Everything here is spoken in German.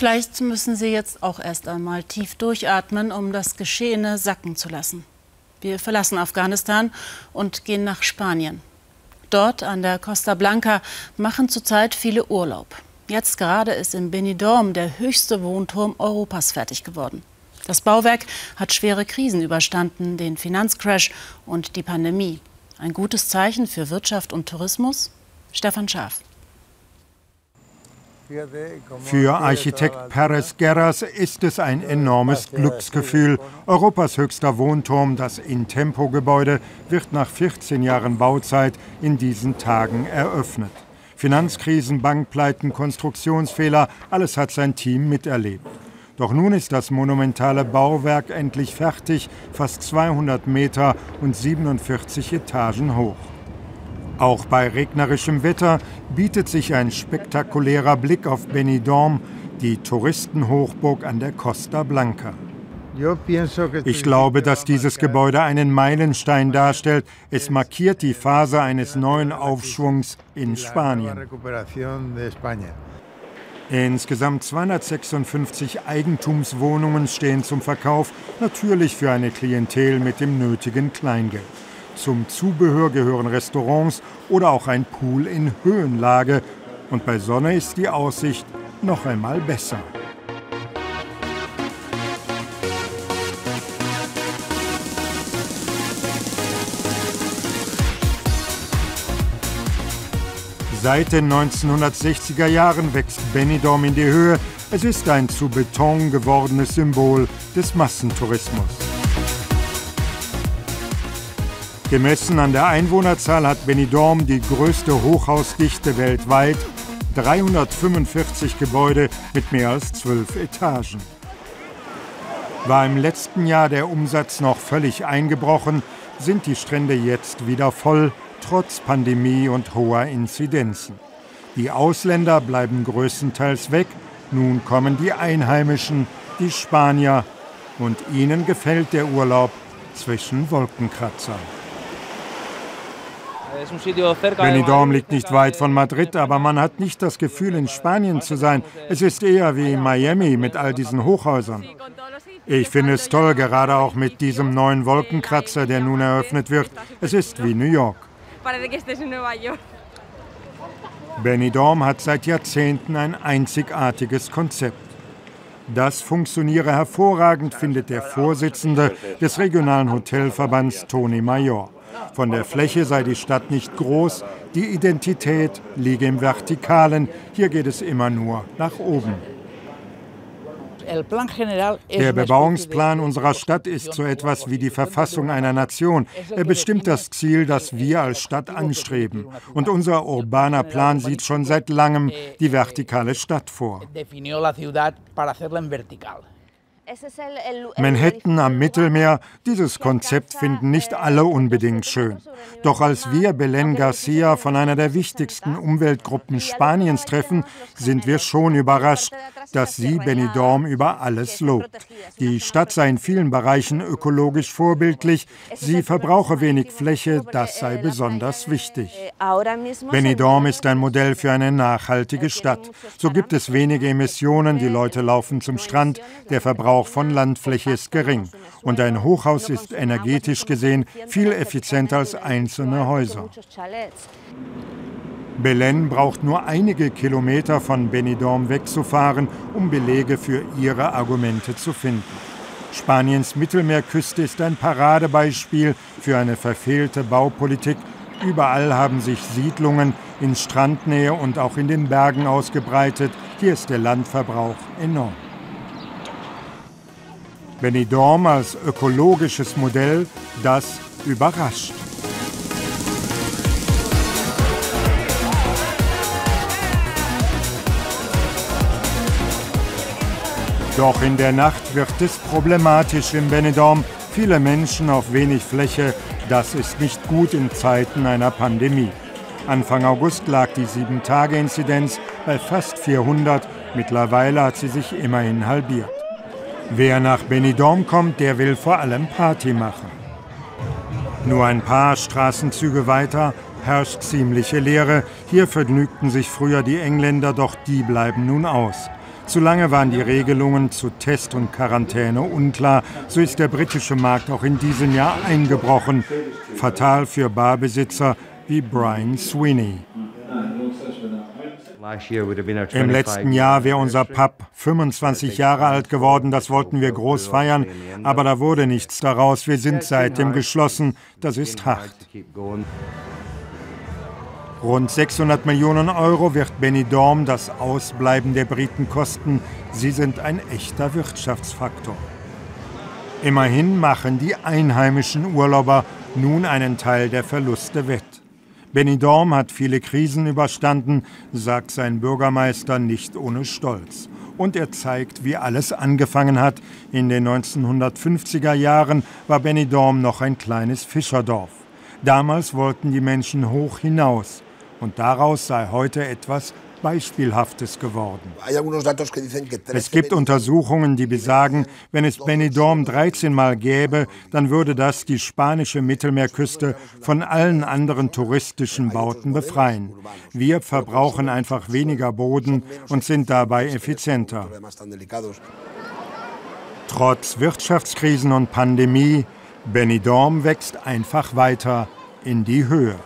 Vielleicht müssen Sie jetzt auch erst einmal tief durchatmen, um das Geschehene sacken zu lassen. Wir verlassen Afghanistan und gehen nach Spanien. Dort an der Costa Blanca machen zurzeit viele Urlaub. Jetzt gerade ist in Benidorm der höchste Wohnturm Europas fertig geworden. Das Bauwerk hat schwere Krisen überstanden, den Finanzcrash und die Pandemie. Ein gutes Zeichen für Wirtschaft und Tourismus? Stefan Schaaf. Für Architekt Perez Guerras ist es ein enormes Glücksgefühl. Europas höchster Wohnturm, das Intempo-Gebäude, wird nach 14 Jahren Bauzeit in diesen Tagen eröffnet. Finanzkrisen, Bankpleiten, Konstruktionsfehler, alles hat sein Team miterlebt. Doch nun ist das monumentale Bauwerk endlich fertig, fast 200 Meter und 47 Etagen hoch. Auch bei regnerischem Wetter bietet sich ein spektakulärer Blick auf Benidorm, die Touristenhochburg an der Costa Blanca. Ich glaube, dass dieses Gebäude einen Meilenstein darstellt. Es markiert die Phase eines neuen Aufschwungs in Spanien. Insgesamt 256 Eigentumswohnungen stehen zum Verkauf, natürlich für eine Klientel mit dem nötigen Kleingeld. Zum Zubehör gehören Restaurants oder auch ein Pool in Höhenlage. Und bei Sonne ist die Aussicht noch einmal besser. Seit den 1960er Jahren wächst Benidorm in die Höhe. Es ist ein zu Beton gewordenes Symbol des Massentourismus. Gemessen an der Einwohnerzahl hat Benidorm die größte Hochhausdichte weltweit, 345 Gebäude mit mehr als zwölf Etagen. War im letzten Jahr der Umsatz noch völlig eingebrochen, sind die Strände jetzt wieder voll, trotz Pandemie und hoher Inzidenzen. Die Ausländer bleiben größtenteils weg, nun kommen die Einheimischen, die Spanier, und ihnen gefällt der Urlaub zwischen Wolkenkratzern. Benidorm liegt nicht weit von Madrid, aber man hat nicht das Gefühl, in Spanien zu sein. Es ist eher wie Miami mit all diesen Hochhäusern. Ich finde es toll, gerade auch mit diesem neuen Wolkenkratzer, der nun eröffnet wird. Es ist wie New York. Benidorm hat seit Jahrzehnten ein einzigartiges Konzept. Das funktioniere hervorragend, findet der Vorsitzende des regionalen Hotelverbands Toni Major. Von der Fläche sei die Stadt nicht groß, die Identität liege im Vertikalen, hier geht es immer nur nach oben. Der Bebauungsplan unserer Stadt ist so etwas wie die Verfassung einer Nation. Er bestimmt das Ziel, das wir als Stadt anstreben. Und unser urbaner Plan sieht schon seit langem die vertikale Stadt vor. Manhattan am Mittelmeer, dieses Konzept finden nicht alle unbedingt schön. Doch als wir Belen Garcia von einer der wichtigsten Umweltgruppen Spaniens treffen, sind wir schon überrascht, dass sie Benidorm über alles lobt. Die Stadt sei in vielen Bereichen ökologisch vorbildlich, sie verbrauche wenig Fläche, das sei besonders wichtig. Benidorm ist ein Modell für eine nachhaltige Stadt. So gibt es wenige Emissionen, die Leute laufen zum Strand, der Verbrauch Verbrauch von Landfläche ist gering und ein Hochhaus ist energetisch gesehen viel effizienter als einzelne Häuser. Belen braucht nur einige Kilometer von Benidorm wegzufahren, um Belege für ihre Argumente zu finden. Spaniens Mittelmeerküste ist ein Paradebeispiel für eine verfehlte Baupolitik. Überall haben sich Siedlungen in Strandnähe und auch in den Bergen ausgebreitet. Hier ist der Landverbrauch enorm. Benidorm als ökologisches Modell, das überrascht. Doch in der Nacht wird es problematisch in Benidorm. Viele Menschen auf wenig Fläche, das ist nicht gut in Zeiten einer Pandemie. Anfang August lag die 7-Tage-Inzidenz bei fast 400. Mittlerweile hat sie sich immerhin halbiert. Wer nach Benidorm kommt, der will vor allem Party machen. Nur ein paar Straßenzüge weiter herrscht ziemliche Leere. Hier vergnügten sich früher die Engländer, doch die bleiben nun aus. Zu lange waren die Regelungen zu Test und Quarantäne unklar. So ist der britische Markt auch in diesem Jahr eingebrochen. Fatal für Barbesitzer wie Brian Sweeney. Im letzten Jahr wäre unser Pub 25 Jahre alt geworden, das wollten wir groß feiern, aber da wurde nichts daraus. Wir sind seitdem geschlossen, das ist hart. Rund 600 Millionen Euro wird Benidorm das Ausbleiben der Briten kosten. Sie sind ein echter Wirtschaftsfaktor. Immerhin machen die einheimischen Urlauber nun einen Teil der Verluste wett. Benidorm hat viele Krisen überstanden, sagt sein Bürgermeister nicht ohne Stolz. Und er zeigt, wie alles angefangen hat. In den 1950er Jahren war Benidorm noch ein kleines Fischerdorf. Damals wollten die Menschen hoch hinaus. Und daraus sei heute etwas Beispielhaftes geworden. Es gibt Untersuchungen, die besagen, wenn es Benidorm 13 Mal gäbe, dann würde das die spanische Mittelmeerküste von allen anderen touristischen Bauten befreien. Wir verbrauchen einfach weniger Boden und sind dabei effizienter. Trotz Wirtschaftskrisen und Pandemie, Benidorm wächst einfach weiter in die Höhe.